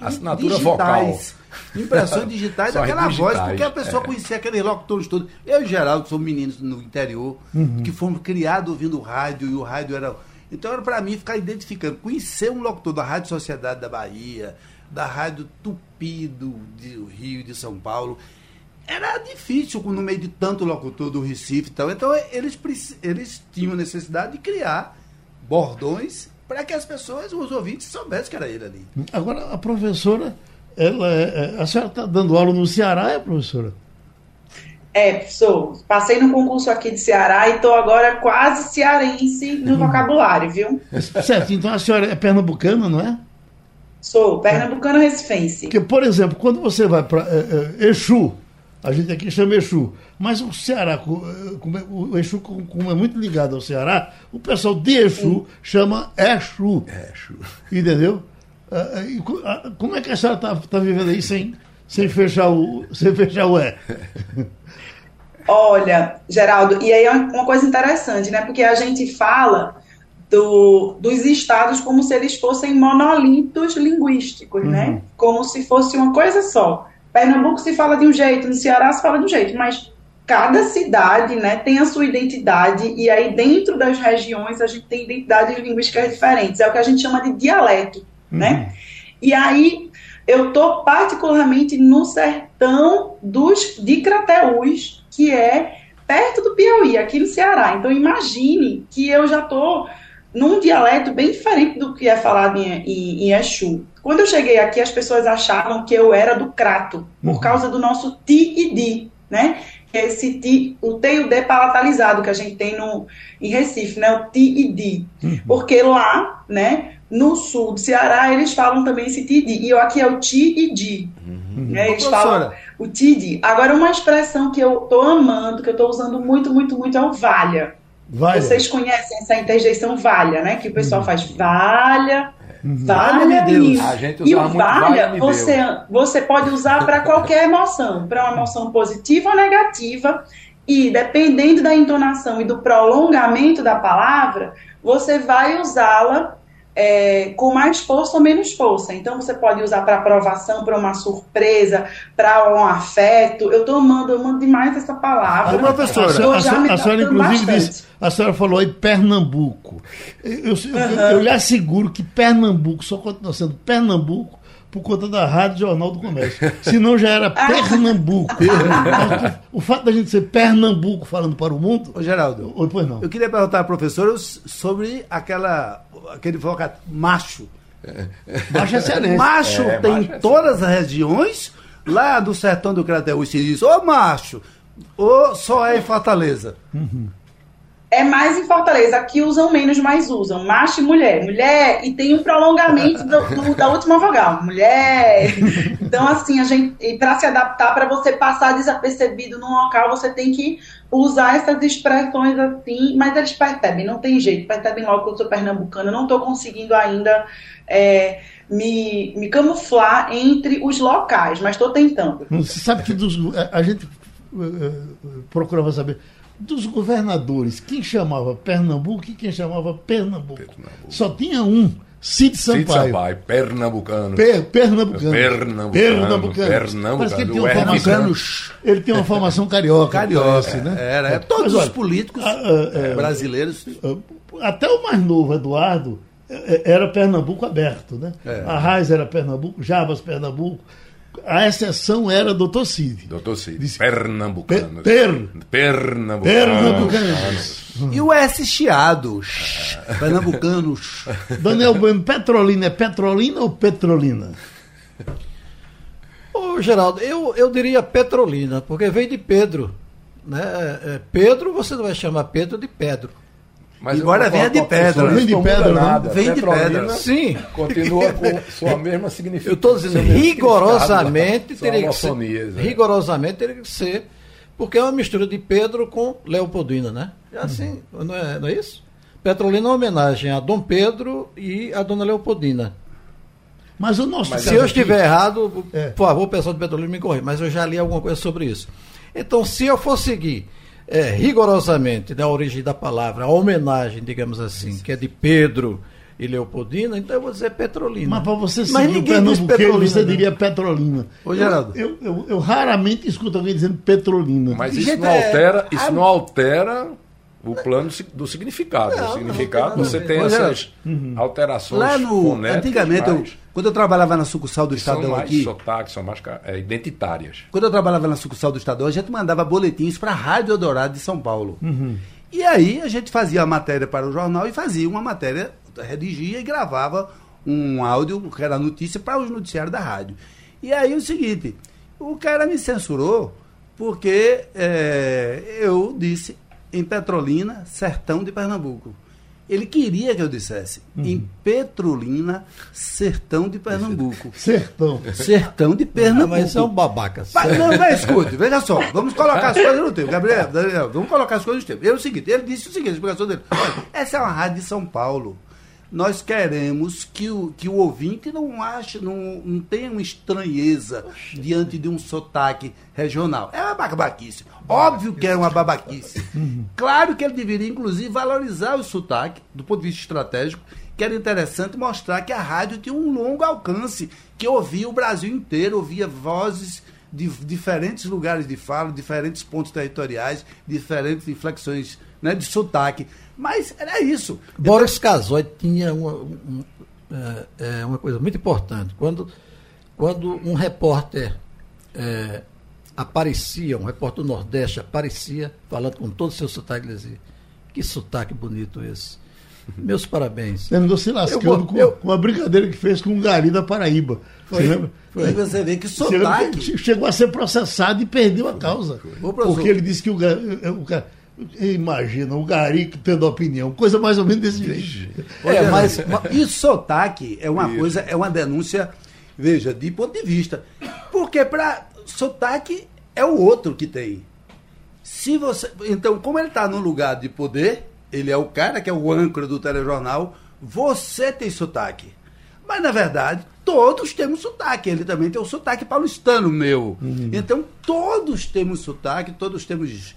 Assinatura digitais, vocal. Impressões digitais daquela voz, porque a pessoa é. conhecia aqueles locutores todos. Eu e Geraldo somos meninos no interior, uhum. que fomos criados ouvindo rádio, e o rádio era então era para mim ficar identificando, conhecer um locutor da Rádio Sociedade da Bahia, da Rádio Tupi do, do Rio de São Paulo. Era difícil no meio de tanto locutor do Recife e tal. Então eles, eles tinham necessidade de criar bordões para que as pessoas, os ouvintes, soubessem que era ele ali. Agora, a professora, ela é, é a senhora está dando aula no Ceará, é, professora? É, sou. Passei no concurso aqui de Ceará e estou agora quase cearense no vocabulário, viu? Certo, então a senhora é pernambucana, não é? Sou, pernambucana recifense. Porque, por exemplo, quando você vai para é, é, Exu, a gente aqui chama Exu, mas o Ceará, é, como é, o Exu como é muito ligado ao Ceará, o pessoal de Exu chama Exu. Exu. Entendeu? Como é que a senhora está tá vivendo aí sem, sem, fechar o, sem fechar o E? Olha, Geraldo, e aí é uma coisa interessante, né? Porque a gente fala do, dos estados como se eles fossem monolitos linguísticos, né? uhum. né? Como se fosse uma coisa só. Pernambuco se fala de um jeito, no Ceará se fala de um jeito, mas cada cidade, né, tem a sua identidade e aí dentro das regiões a gente tem identidades linguísticas diferentes. É o que a gente chama de dialeto, uhum. né? E aí eu tô particularmente no sertão dos de Crateús, que é perto do Piauí, aqui no Ceará. Então imagine que eu já estou num dialeto bem diferente do que é falado em, em, em Exu. Quando eu cheguei aqui, as pessoas achavam que eu era do Crato, por uhum. causa do nosso ti e di, né? É esse ti, o T e o D palatalizado que a gente tem no, em Recife, né? O ti e di. Uhum. Porque lá, né, no sul do Ceará, eles falam também esse ti e di. E aqui é o ti e di. Uhum. Né? Eles falam o TID. Agora, uma expressão que eu tô amando, que eu tô usando muito, muito, muito, é o valha. valha. Vocês conhecem essa interjeição valha, né? Que o pessoal uhum. faz valha, uhum. valha, Deus. A gente e o valha, você, você pode usar para qualquer emoção, para uma emoção positiva ou negativa. E dependendo da entonação e do prolongamento da palavra, você vai usá-la é, com mais força ou menos força. Então você pode usar para aprovação, para uma surpresa, para um afeto. Eu estou amando, eu amo demais essa palavra. A professora, a, senhora, a, senhora, a senhora inclusive disse, a senhora falou aí Pernambuco. Eu, eu, uhum. eu, eu lhe asseguro que Pernambuco só continua sendo Pernambuco por conta da Rádio Jornal do Comércio. Senão já era. Pernambuco. o fato da gente ser Pernambuco falando para o mundo. Ô, Geraldo, ou, pois não. eu queria perguntar à professora sobre aquela, aquele vocabulário macho. Macho é excelente. Macho é, tem macho é todas as regiões. Lá do sertão do Crateús se diz, ô macho, ou só é em Fortaleza. Uhum é mais em Fortaleza. Aqui usam menos, mas usam. Macho e mulher. Mulher, e tem um prolongamento do, do, da última vogal. Mulher. Então, assim, a gente, para se adaptar, para você passar desapercebido num local, você tem que usar essas expressões assim, mas eles percebem, não tem jeito, percebem logo que eu sou pernambucana, não estou conseguindo ainda é, me, me camuflar entre os locais, mas estou tentando. Você sabe que dos, a, a gente uh, procurava saber dos governadores, quem chamava Pernambuco e quem chamava Pernambuco. Pernambuco. Só tinha um, Cid Sampaio. Cid Sampaio, pernambucano. Per, pernambucano. Pernambucano. Pernambucano. Pernambucano. Parece que ele tem uma formação, ele tem uma formação carioca. Carioca, parece, né? Era, é, todos Mas, olha, os políticos a, a, é, brasileiros. Até o mais novo, Eduardo, é, é, era Pernambuco aberto, né? É. A Raiz era Pernambuco, Jabas Pernambuco a exceção era doutor Cid. Doutor Cid. Disse, Pernambucano. Per, Pernambucano. Pernambucanos. E o S chiado. Pernambucanos. Daniel Bueno, Petrolina é Petrolina ou Petrolina? Ô, Geraldo, eu, eu diria Petrolina, porque vem de Pedro. Né? É, é Pedro, você não vai chamar Pedro de Pedro. Mas agora vem de pedra. Vem de pedra, nada. Vem de pedra. Sim. Continua com <laughs> sua mesma significação. Eu estou dizendo, rigorosamente teria que ser. É. Rigorosamente teria que ser. Porque é uma mistura de Pedro com Leopoldina, né? É assim, uhum. não, é, não é isso? Petrolina é uma homenagem a Dom Pedro e a Dona Leopoldina. Mas o nosso. Mas se eu estiver aqui... errado, é. por favor, o pessoal do Petrolina me corrija, mas eu já li alguma coisa sobre isso. Então, se eu for seguir é, rigorosamente da origem da palavra, a homenagem, digamos assim, que é de Pedro e Leopoldina, então eu vou dizer Petrolina. Mas para você seguir o Pernambuqueiro, você né? diria Petrolina. Ô, Geraldo. Eu, eu, eu, eu, raramente escuto alguém dizendo Petrolina. Mas isso não altera, isso não altera o plano do significado. Não, o significado, não, você tem essas uhum. alterações Lá no, Antigamente, eu, quando eu trabalhava na sucursal do Estadão são mais aqui... Sotaques, são mais é, identitárias. Quando eu trabalhava na sucursal do Estadão, a gente mandava boletins para a Rádio Eldorado de São Paulo. Uhum. E aí a gente fazia a matéria para o jornal e fazia uma matéria, redigia e gravava um áudio, que era notícia, para os noticiários da rádio. E aí o seguinte, o cara me censurou porque é, eu disse em Petrolina, sertão de Pernambuco. Ele queria que eu dissesse uhum. em Petrolina, sertão de Pernambuco. <laughs> Sertão. Sertão de Pernambuco. mas são babacas. Mas, não, mas escute, veja só, vamos colocar as coisas no tempo. Gabriel, Gabriel, vamos colocar as coisas no tempo. É o seguinte, ele disse o seguinte, a explicação dele. Olha, essa é uma rádio de São Paulo nós queremos que o, que o ouvinte não ache, não, não tenha uma estranheza Oxi. diante de um sotaque regional. É uma babaquice. Óbvio que é uma babaquice. <laughs> Claro que ele deveria, inclusive, valorizar o sotaque, do ponto de vista estratégico, que era interessante mostrar que a rádio tinha um longo alcance, que ouvia o Brasil inteiro, ouvia vozes de diferentes lugares de fala, diferentes pontos territoriais, diferentes inflexões né, de sotaque. Mas era isso. Boris Casoy tinha uma, uma, é, é, uma coisa muito importante. Quando, quando um repórter é, aparecia, um repórter do Nordeste aparecia, falando com todo o seu sotaque, ele dizia, que sotaque bonito esse. Meus parabéns. Ele andou se lascando eu, com, eu, com uma brincadeira que fez com um gari da Paraíba. Foi, você lembra? Foi. Você vê que sotaque. Chegou a ser processado e perdeu a causa. Porque ele disse que o, o, Imagina, o Gari tendo opinião, coisa mais ou menos desse jeito. É, mas, e sotaque é uma Isso. coisa, é uma denúncia, veja, de ponto de vista. Porque para sotaque é o outro que tem. Se você, então, como ele está no lugar de poder, ele é o cara que é o âncora do telejornal, você tem sotaque. Mas na verdade, todos temos sotaque. Ele também tem o sotaque paulistano meu. Uhum. Então, todos temos sotaque, todos temos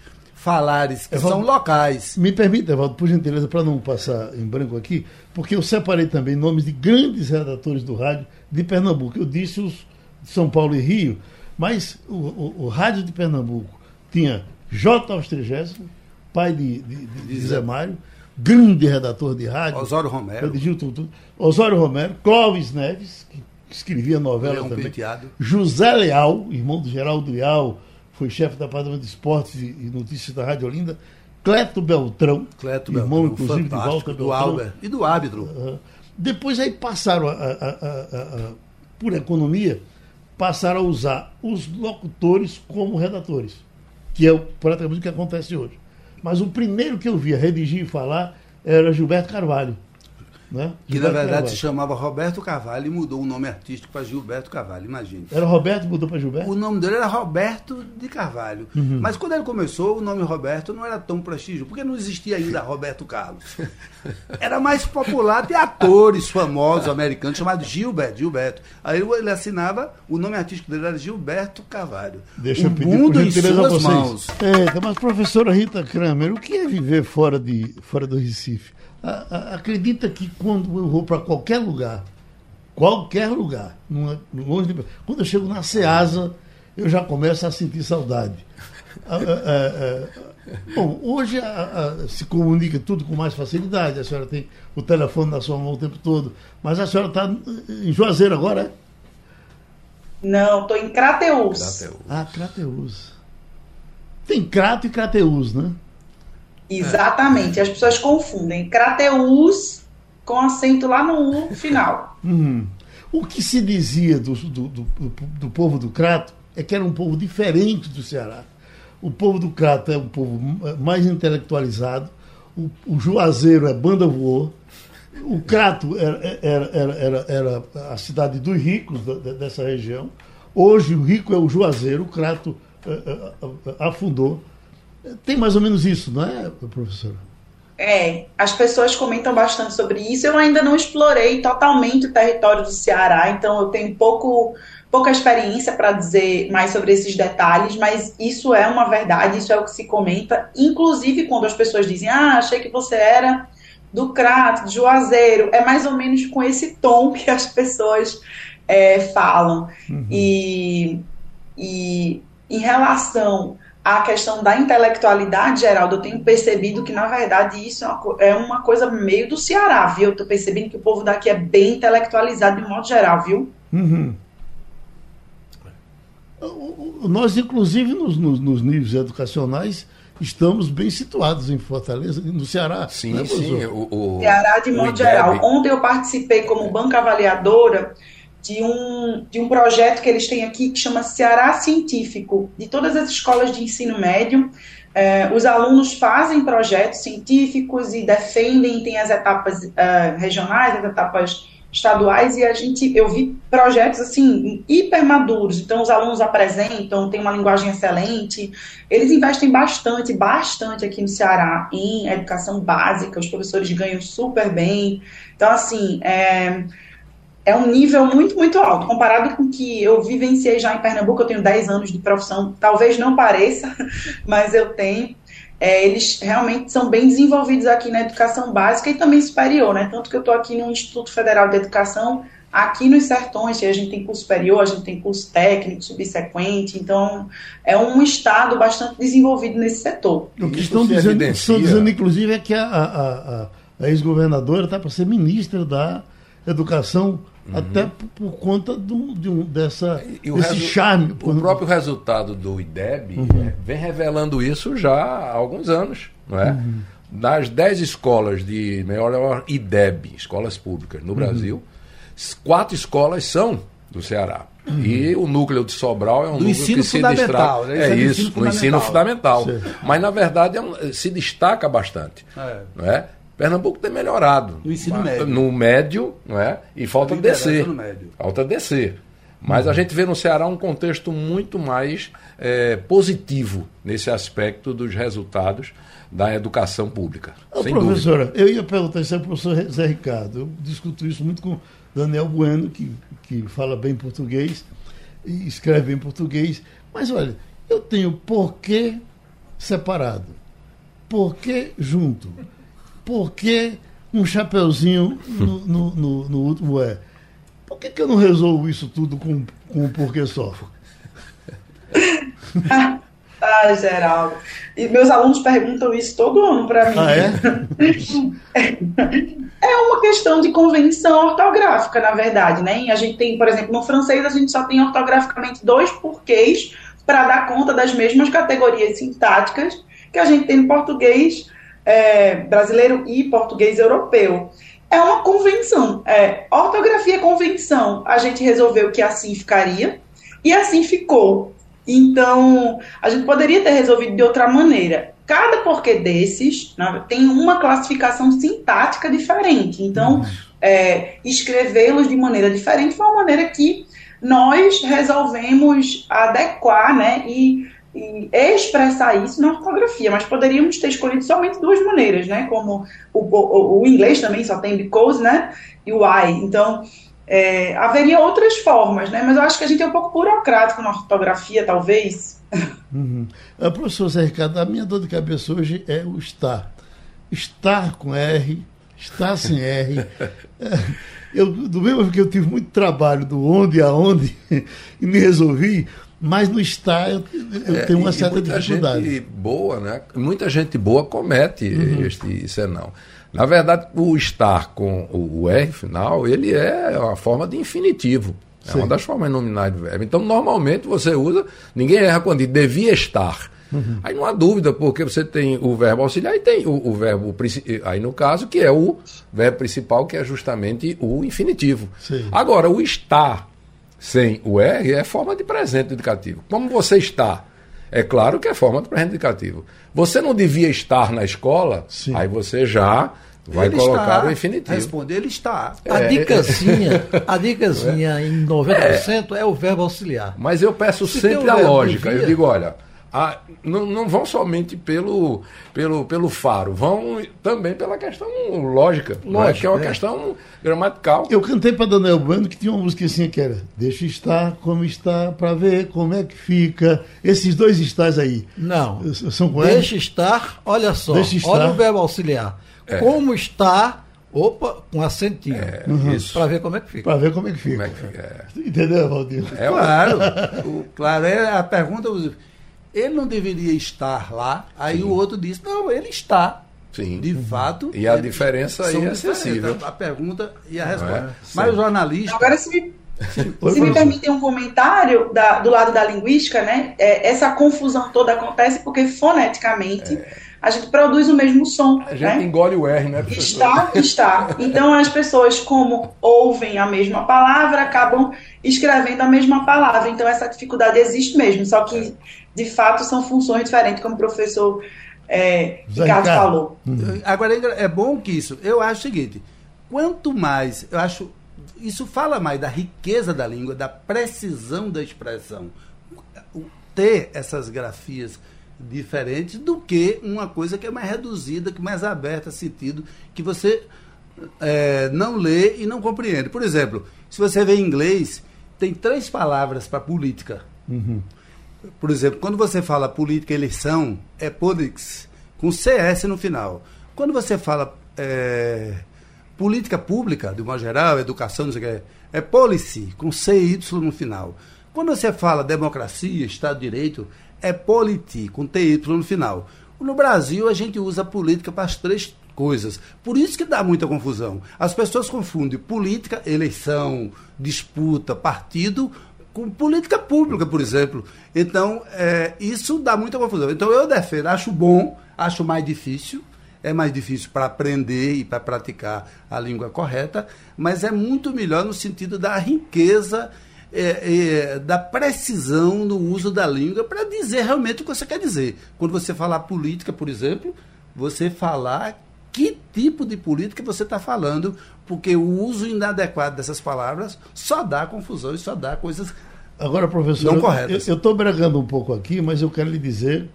falares que Evaldo, são locais. Me permita, Evaldo, por gentileza, para não passar em branco aqui, porque eu separei também nomes de grandes redatores do rádio de Pernambuco. Eu disse os de São Paulo e Rio, mas o, o, o rádio de Pernambuco tinha J. Austrigésimo, pai de, de, de, de Zé Mário, grande redator de rádio. Osório Romero. Redigiu tudo, Osório Romero, Clóvis Neves, que escrevia novela Leão também. Penteado. José Leal, irmão do Geraldo Leal, foi chefe da Padrão de Esportes e Notícias da Rádio Olinda. Cleto Beltrão, Cleto irmão, Beltrão, inclusive, de Walter do Albert e do árbitro. Uh, depois aí passaram, a, a, a, por economia, passaram a usar os locutores como redatores, que é praticamente o que acontece hoje. Mas o primeiro que eu via redigir e falar era Gilberto Carvalho. Né? Que na verdade Carvalho. se chamava Roberto Carvalho e mudou o nome artístico para Gilberto Carvalho, imagine. Era Roberto mudou para Gilberto? O nome dele era Roberto de Carvalho. Uhum. Mas quando ele começou, o nome Roberto não era tão prestígio, porque não existia ainda Roberto Carlos. <laughs> Era mais popular de atores famosos americanos chamados Gilberto, Gilberto. Aí ele assinava, o nome artístico dele era Gilberto Carvalho. Deixa o eu pedir mundo em suas mãos. É, mas professora Rita Kramer, o que é viver fora, de, fora do Recife? acredita que quando eu vou para qualquer lugar, qualquer lugar, numa, longe de, quando eu chego na Ceasa, eu já começo a sentir saudade. bom, hoje se comunica tudo com mais facilidade, a senhora tem o telefone na sua mão o tempo todo, mas a senhora está em Juazeiro agora, é? Não, estou em Crateus. Crateus. Ah, Crateus. Tem Crato e Crateus, né? Exatamente. As pessoas confundem Crateus com acento lá no U final. Uhum. O que se dizia do, do, do, do, povo do Crato é que era um povo diferente do Ceará. O povo do Crato é um povo mais intelectualizado, o, o Juazeiro é banda voou, o Crato era, era, era, era, a cidade dos ricos dessa região. Hoje o rico é o Juazeiro, o Crato uh, uh, afundou. Tem mais ou menos isso, não é, professora? É, as pessoas comentam bastante sobre isso. Eu ainda não explorei totalmente o território do Ceará, então eu tenho pouco, pouca experiência para dizer mais sobre esses detalhes, mas isso é uma verdade, isso é o que se comenta. Inclusive, quando as pessoas dizem, ah, achei que você era do Crato, de Juazeiro, é mais ou menos com esse tom que as pessoas é, falam. Uhum. E, e em relação a questão da intelectualidade, Geraldo, eu tenho percebido que, na verdade, isso é uma, é uma coisa meio do Ceará, viu? Eu tô percebendo que o povo daqui é bem intelectualizado de modo geral, viu? Uhum. Nós, inclusive, nos, nos, nos, níveis educacionais, estamos bem situados em Fortaleza, no Ceará. Sim, né, sim. O, o, Ceará, de modo geral. Ontem eu participei como banca avaliadora de um, de um projeto que eles têm aqui que chama Ceará Científico, de todas as escolas de ensino médio. Eh, os alunos fazem projetos científicos e defendem, tem as etapas uh, regionais, as etapas estaduais, e a gente, eu vi projetos assim, hiper maduros, então os alunos apresentam, tem uma linguagem excelente, eles investem bastante, bastante aqui no Ceará em educação básica, os professores ganham super bem, então assim, é, é um nível muito, muito alto. Comparado com o que eu vivenciei já em Pernambuco, eu tenho 10 anos de profissão, talvez não pareça, <laughs> mas eu tenho. É, eles realmente são bem desenvolvidos aqui na educação básica e também superior, né? Tanto que eu estou aqui no Instituto Federal de Educação, aqui nos Sertões, a gente tem curso superior, a gente tem curso técnico, subsequente, então é um estado bastante desenvolvido nesse setor. O que estão dizendo, estão dizendo, inclusive, é que a, a, a, a ex-governadora está para ser ministra da Educação Uhum. Até por, por conta do, de um, dessa, e desse charme. O próprio resultado do IDEB uhum. é, vem revelando isso já há alguns anos. Não é? Uhum. Nas 10 escolas de melhor IDEB, escolas públicas no uhum. Brasil, quatro escolas são do Ceará. Uhum. E o núcleo de Sobral é um do núcleo ensino que se destaca. Né? É, é isso, do ensino fundamental. Mas, na verdade, é um, se destaca bastante. É. Não é? Pernambuco tem melhorado. No ensino médio. No médio, não é? E falta descer. Falta descer. Mas uhum. a gente vê no Ceará um contexto muito mais é, positivo nesse aspecto dos resultados da educação pública. Ô, professora, dúvida. eu ia perguntar isso ao professor Zé Ricardo. Eu discuto isso muito com Daniel Bueno, que, que fala bem português e escreve bem português. Mas olha, eu tenho por que separado? Por que junto? Por que um chapeuzinho no, no, no, no último é? Por que, que eu não resolvo isso tudo com, com um porquê só? <laughs> ah, Geraldo. E meus alunos perguntam isso todo ano para mim. Ah, é? <laughs> é uma questão de convenção ortográfica, na verdade, né? E a gente tem, por exemplo, no francês a gente só tem ortograficamente dois porquês para dar conta das mesmas categorias sintáticas que a gente tem no português é, brasileiro e português europeu. É uma convenção. É, ortografia é convenção. A gente resolveu que assim ficaria e assim ficou. Então, a gente poderia ter resolvido de outra maneira. Cada porquê desses né, tem uma classificação sintática diferente. Então, é, escrevê-los de maneira diferente foi uma maneira que nós resolvemos adequar né, e, e, expressar isso na ortografia. Mas poderíamos ter escolhido somente duas maneiras, né? Como o, o, o inglês também só tem because, né? E o I. Então, é, haveria outras formas, né? Mas eu acho que a gente é um pouco burocrático na ortografia, talvez. Uhum. Uh, professor Zé Ricardo, a minha dor de cabeça hoje é o estar. Estar com R, estar sem R. <laughs> eu, do mesmo que eu tive muito trabalho do onde aonde <laughs> e me resolvi, mas no estar eu, eu é, tenho uma certa muita dificuldade. Gente boa, né? Muita gente boa comete uhum. este senão. Na verdade, o estar com o R final, ele é uma forma de infinitivo. É Sim. uma das formas nominais do verbo. Então, normalmente você usa, ninguém erra quando diz devia estar. Uhum. Aí não há dúvida, porque você tem o verbo auxiliar e tem o, o, verbo, aí no caso, que é o verbo principal, que é justamente o infinitivo. Sim. Agora, o estar sem o R é forma de presente indicativo. Como você está? É claro que é forma de presente indicativo. Você não devia estar na escola, Sim. aí você já vai ele colocar está. o infinitivo. Responde, ele está. A é, dicasinha, a <laughs> dicasinha é. em 90% é. é o verbo auxiliar. Mas eu peço Se sempre a lógica. Devia, eu digo, olha, a, não, não, vão somente pelo, pelo, pelo faro, vão também pela questão lógica, lógica é? que é uma é. questão gramatical. Eu cantei para Daniel Bueno que tinha uma música assim que era Deixa estar como está para ver como é que fica. Esses dois estás aí. Não. São com Deixa estar, olha só, Deixa estar. olha o verbo auxiliar. É. Como está Opa, com acentinho. É, uhum. Para ver como é que fica. Para ver como é que fica. É que fica é. Entendeu, Valdir? É, claro. <laughs> o, claro, é a pergunta ele não deveria estar lá. Aí Sim. o outro disse, não, ele está. Sim. De fato. E a diferença aí é acessível. A pergunta e a resposta. É? Mas o jornalista. Agora, se me, se me permitem um comentário da, do lado da linguística, né? É, essa confusão toda acontece porque foneticamente. É a gente produz o mesmo som. A gente né? engole o R, né? Está, está. Então as pessoas, como ouvem a mesma palavra, acabam escrevendo a mesma palavra. Então essa dificuldade existe mesmo, só que de fato são funções diferentes, como o professor é, Ricardo falou. Uhum. Agora é bom que isso. Eu acho o seguinte: quanto mais, eu acho. Isso fala mais da riqueza da língua, da precisão da expressão. Ter essas grafias diferentes do que uma coisa que é mais reduzida, que é mais aberta, sentido, que você é, não lê e não compreende. Por exemplo, se você vê em inglês, tem três palavras para política. Uhum. Por exemplo, quando você fala política eleição, é politics, com CS no final. Quando você fala é, política pública, de uma geral, educação, não sei o que, é policy, com CY no final. Quando você fala democracia, Estado de Direito, é politi, com TY no final. No Brasil, a gente usa política para as três coisas. Por isso que dá muita confusão. As pessoas confundem política, eleição, disputa, partido, com política pública, por exemplo. Então, é, isso dá muita confusão. Então, eu defendo, acho bom, acho mais difícil. É mais difícil para aprender e para praticar a língua correta, mas é muito melhor no sentido da riqueza é, é, da precisão no uso da língua para dizer realmente o que você quer dizer. Quando você falar política, por exemplo, você falar que tipo de política você está falando, porque o uso inadequado dessas palavras só dá confusão e só dá coisas agora, professor, não corretas. Eu estou bregando um pouco aqui, mas eu quero lhe dizer,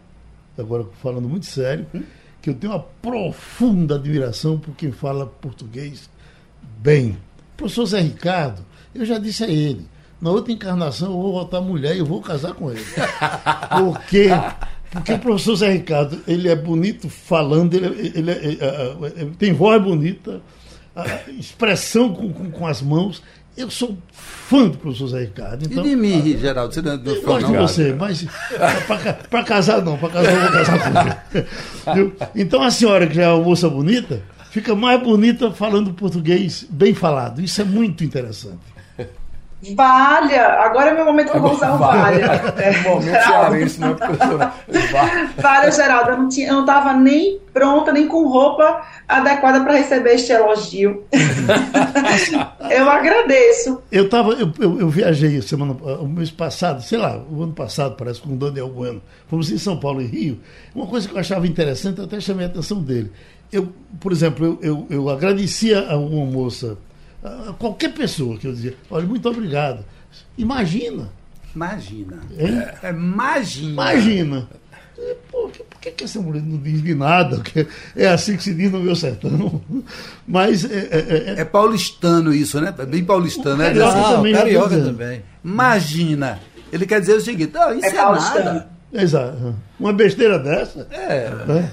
agora falando muito sério, hum? que eu tenho uma profunda admiração por quem fala português bem. O professor Zé Ricardo, eu já disse a ele, na outra encarnação eu vou voltar mulher e eu vou casar com ele. <laughs> Porque Porque o professor Zé Ricardo, ele é bonito falando, ele, ele, ele, ele tem voz bonita, expressão com, com, com, as mãos. Eu sou fã do professor Zé Ricardo. Então, e de mim, Geraldo? Você não, não eu gosto de você, mas para casar não, para casar eu vou casar com ele. <laughs> Então a senhora, que já é uma moça bonita, fica mais bonita falando português bem falado. Isso é muito interessante. Valha! Agora é meu momento que eu vou usar o Valha. É, momento cearense, né, professora? Valha, Geraldo, eu não, tinha, eu não tava nem pronta, nem com roupa adequada para receber este elogio. <laughs> eu agradeço. Eu, tava, eu, eu, eu, viajei semana, o mês passado, sei lá, o ano passado, parece, com o Daniel Bueno. Fomos em São Paulo e Rio. Uma coisa que eu achava interessante, eu até chamei a atenção dele. Eu, por exemplo, eu, eu, eu agradecia a uma moça qualquer pessoa que eu dizia, olha, muito obrigado. Imagina. Imagina. É, imagina. Imagina. Pô, por que, que essa mulher não diz de nada? É assim que se diz no meu sertão. Mas. É, é, é, é paulistano isso, né? É bem paulistano, né? Carioca assim, também. Carioca também. Imagina. Ele quer dizer o seguinte: não, isso é, é nada. Exato. Uma besteira dessa. É. Né?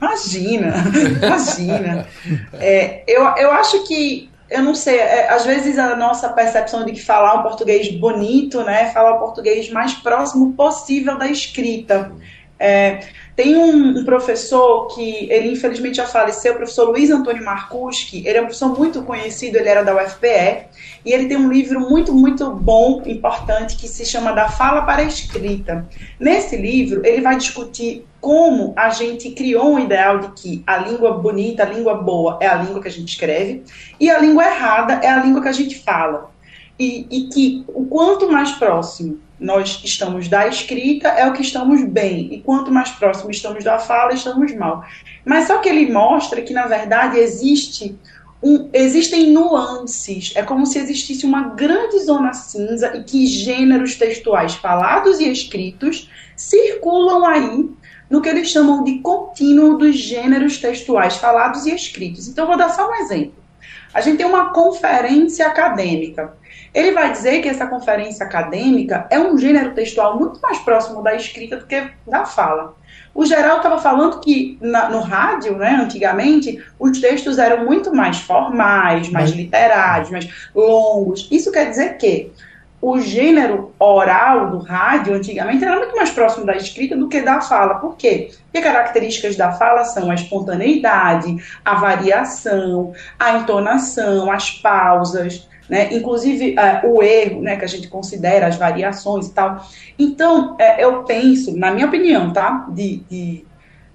Imagina, <laughs> imagina. É, eu, eu acho que eu não sei, é, às vezes a nossa percepção de que falar um português bonito, né, falar o português mais próximo possível da escrita. É, tem um, um, professor que ele infelizmente já faleceu, o professor Luiz Antônio Marcuski, ele é um professor muito conhecido, ele era da UFPE, e ele tem um livro muito, muito bom, importante, que se chama Da Fala para a Escrita. Nesse livro, ele vai discutir como a gente criou um ideal de que a língua bonita, a língua boa é a língua que a gente escreve e a língua errada é a língua que a gente fala. E, e que o quanto mais próximo nós estamos da escrita é o que estamos bem, e quanto mais próximo estamos da fala, estamos mal. Mas só que ele mostra que, na verdade, existe um, existem nuances. É como se existisse uma grande zona cinza e que gêneros textuais falados e escritos circulam aí no que eles chamam de contínuo dos gêneros textuais falados e escritos. Então, vou dar só um exemplo. A gente tem uma conferência acadêmica. Ele vai dizer que essa conferência acadêmica é um gênero textual muito mais próximo da escrita do que da fala. O geral estava falando que na, no rádio, né, antigamente, os textos eram muito mais formais, mais literários, mais longos. Isso quer dizer que o gênero oral do rádio, antigamente, era muito mais próximo da escrita do que da fala. Por quê? Porque características da fala são a espontaneidade, a variação, a entonação, as pausas, né? inclusive uh, o erro, né, que a gente considera as variações e tal. Então, uh, eu penso, na minha opinião, tá, de, de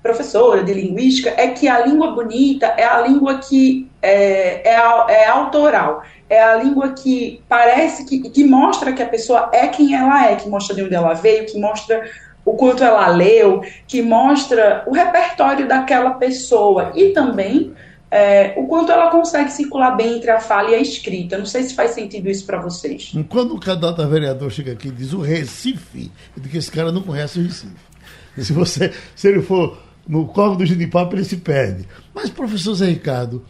professora de linguística, é que a língua bonita é a língua que é, é, é autoral é a língua que parece que, que mostra que a pessoa é quem ela é, que mostra de onde ela veio, que mostra o quanto ela leu, que mostra o repertório daquela pessoa e também é, o quanto ela consegue circular bem entre a fala e a escrita. Não sei se faz sentido isso para vocês. Quando o candidato a vereador chega aqui e diz o Recife, eu digo que esse cara não conhece o Recife. Se, você, se ele for no Corvo do Ginipapo, ele se perde. Mas, professor Zé Ricardo,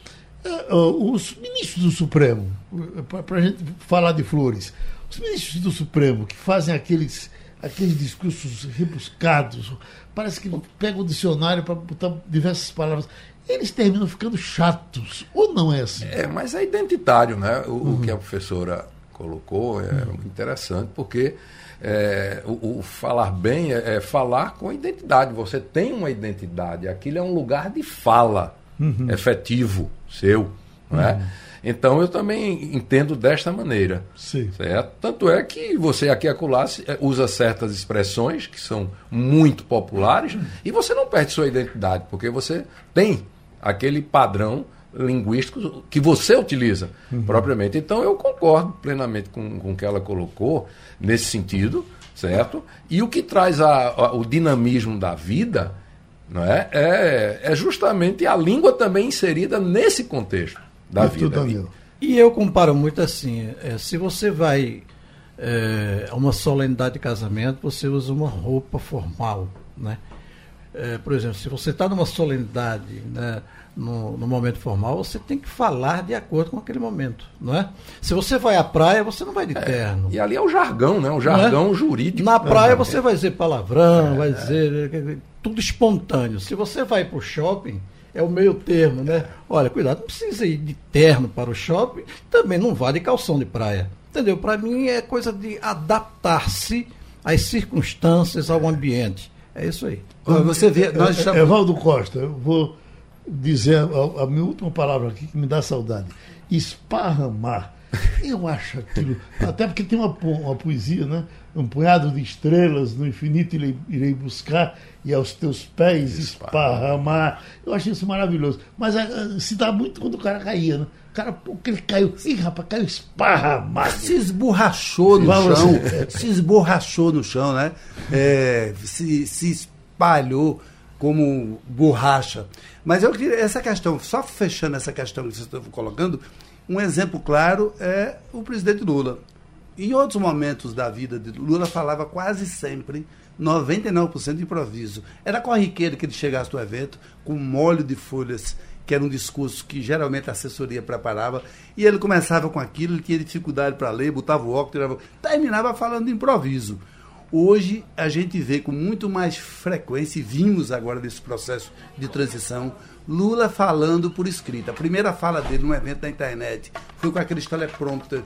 os ministros do Supremo, para a gente falar de flores, os ministros do Supremo que fazem aqueles, aqueles discursos rebuscados, parece que pegam o dicionário para botar diversas palavras, eles terminam ficando chatos, ou não é assim? É, mas é identitário, né? O, uhum. o que a professora colocou é uhum. interessante, porque é, o, o, falar bem é, é, falar com identidade. Você tem uma identidade, aquilo é um lugar de fala uhum. efetivo seu. Não é? Uhum. Então eu também entendo desta maneira. Sim. Certo? Tanto é que você aqui acolá é, usa certas expressões que são muito populares uhum. e você não perde sua identidade, porque você tem aquele padrão linguístico que você utiliza uhum. propriamente. Então eu concordo plenamente com, com o que ela colocou nesse sentido, certo? E o que traz a, a, o dinamismo da vida não é? é? É justamente a língua também inserida nesse contexto da vida. E eu comparo muito assim: é, se você vai é, a uma solenidade de casamento, você usa uma roupa formal, né? é, por exemplo, se você está numa solenidade, né, no, no, momento formal, você tem que falar de acordo com aquele momento, não é? Se você vai à praia, você não vai de é, terno. E ali é o jargão, né? O jargão é? jurídico. Na praia você vai dizer palavrão, vai dizer tudo espontâneo. Se você vai para o shopping, é o meio termo, né? Olha, cuidado, não precisa ir de terno para o shopping, também não vá de calção de praia. Entendeu? Para mim é coisa de adaptar-se às circunstâncias, ao ambiente. É isso aí. Você vê, nós estamos... Evaldo Costa, eu vou dizer a, a, minha última palavra aqui que me dá saudade. Esparramar. Eu acho aquilo. Até porque tem uma, uma poesia, né? Um punhado de estrelas no infinito irei, irei buscar e aos teus pés esparramar. Eu acho isso maravilhoso. Mas uh, se dá muito quando o cara caía, né? O cara, porque ele caiu. Ih, rapaz, caiu esparramado. Se esborrachou no Vamos chão. Se esborrachou no chão, né? É, se, se espalhou como borracha. Mas eu queria, essa questão, só fechando essa questão que vocês estão colocando, um exemplo claro é o presidente Lula. Em outros momentos da vida de Lula, falava quase sempre 99% de improviso. Era corriqueiro que ele chegasse no evento com um molho de folhas, que era um discurso que geralmente a assessoria preparava, e ele começava com aquilo, ele tinha dificuldade para ler, botava o óculos, tirava, terminava falando de improviso. Hoje a gente vê com muito mais frequência, e vimos agora nesse processo de transição, Lula falando por escrita. A primeira fala dele num evento da internet foi com aqueles teleprompter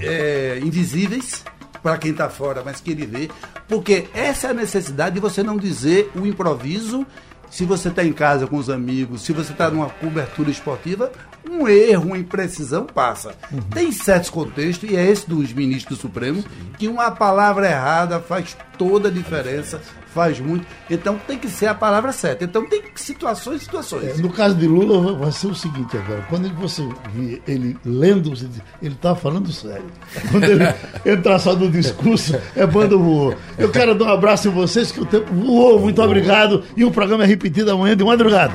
é, invisíveis para quem está fora, mas que ele vê, porque essa é a necessidade de você não dizer o improviso. Se você está em casa com os amigos, se você está numa cobertura esportiva, um erro, uma imprecisão passa. Uhum. Tem certos contextos, e é esse dos ministros do Supremo, Sim. que uma palavra errada faz toda a diferença, faz muito. Então tem que ser a palavra certa. Então tem situações e situações. É, no caso de Lula, vai ser o seguinte agora: quando você vê ele lendo, você diz, ele está falando sério. Quando ele <laughs> entrar só no discurso, é bando voou. Eu quero dar um abraço em vocês, que o tempo voou. Muito obrigado. E o programa é repetido amanhã de madrugada.